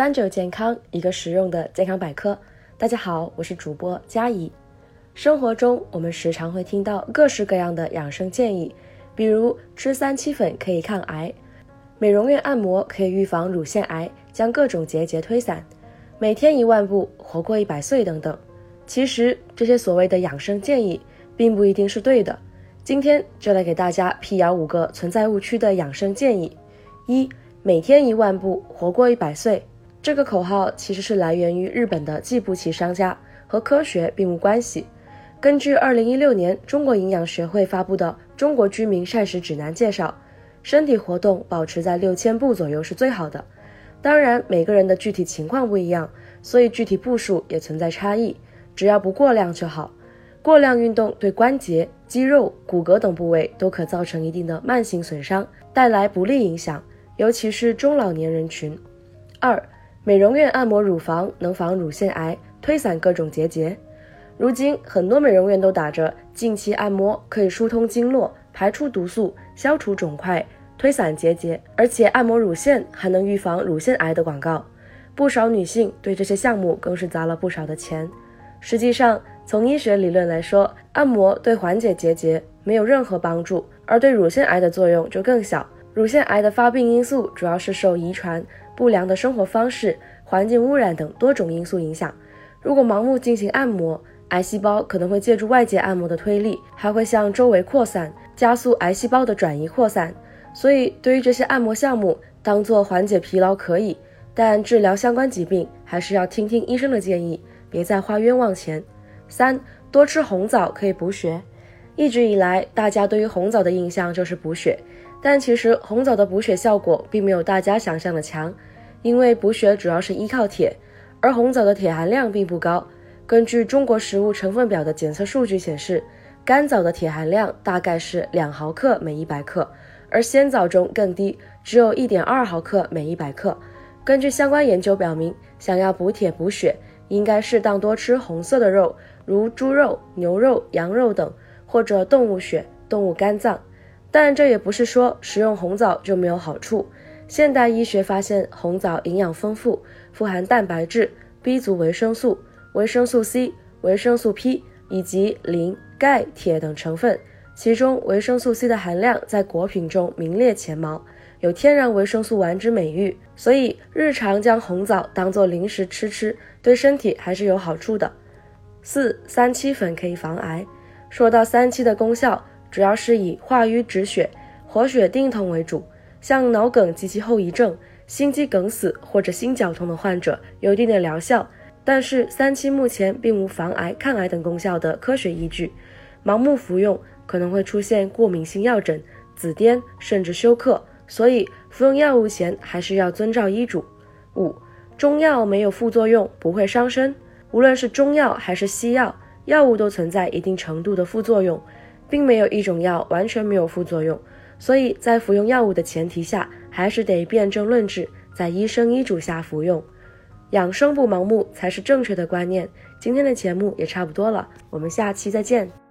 三九健康，一个实用的健康百科。大家好，我是主播佳怡。生活中，我们时常会听到各式各样的养生建议，比如吃三七粉可以抗癌，美容院按摩可以预防乳腺癌，将各种结节推散，每天一万步活过一百岁等等。其实，这些所谓的养生建议，并不一定是对的。今天就来给大家辟谣五个存在误区的养生建议。一每天一万步，活过一百岁。这个口号其实是来源于日本的计步器商家，和科学并无关系。根据二零一六年中国营养学会发布的《中国居民膳食指南》介绍，身体活动保持在六千步左右是最好的。当然，每个人的具体情况不一样，所以具体步数也存在差异。只要不过量就好。过量运动对关节、肌肉、骨骼等部位都可造成一定的慢性损伤，带来不利影响。尤其是中老年人群。二、美容院按摩乳房能防乳腺癌，推散各种结节。如今很多美容院都打着近期按摩可以疏通经络、排出毒素、消除肿块、推散结节，而且按摩乳腺还能预防乳腺癌的广告。不少女性对这些项目更是砸了不少的钱。实际上，从医学理论来说，按摩对缓解结节没有任何帮助，而对乳腺癌的作用就更小。乳腺癌的发病因素主要是受遗传、不良的生活方式、环境污染等多种因素影响。如果盲目进行按摩，癌细胞可能会借助外界按摩的推力，还会向周围扩散，加速癌细胞的转移扩散。所以，对于这些按摩项目，当做缓解疲劳可以，但治疗相关疾病还是要听听医生的建议，别再花冤枉钱。三、多吃红枣可以补血。一直以来，大家对于红枣的印象就是补血。但其实红枣的补血效果并没有大家想象的强，因为补血主要是依靠铁，而红枣的铁含量并不高。根据中国食物成分表的检测数据显示，干枣的铁含量大概是两毫克每一百克，而鲜枣中更低，只有一点二毫克每一百克。根据相关研究表明，想要补铁补血，应该适当多吃红色的肉，如猪肉、牛肉、羊肉等，或者动物血、动物肝脏。但这也不是说食用红枣就没有好处。现代医学发现，红枣营养丰富，富含蛋白质、B 族维生素、维生素 C、维生素 P 以及磷、钙、铁等成分。其中维生素 C 的含量在果品中名列前茅，有“天然维生素丸”之美誉。所以日常将红枣当做零食吃吃，对身体还是有好处的。四三七粉可以防癌。说到三七的功效。主要是以化瘀止血、活血定痛为主，像脑梗及其后遗症、心肌梗死或者心绞痛的患者有一定的疗效。但是三七目前并无防癌、抗癌等功效的科学依据，盲目服用可能会出现过敏性药疹、紫癜甚至休克，所以服用药物前还是要遵照医嘱。五、中药没有副作用，不会伤身。无论是中药还是西药，药物都存在一定程度的副作用。并没有一种药完全没有副作用，所以在服用药物的前提下，还是得辨证论治，在医生医嘱下服用。养生不盲目才是正确的观念。今天的节目也差不多了，我们下期再见。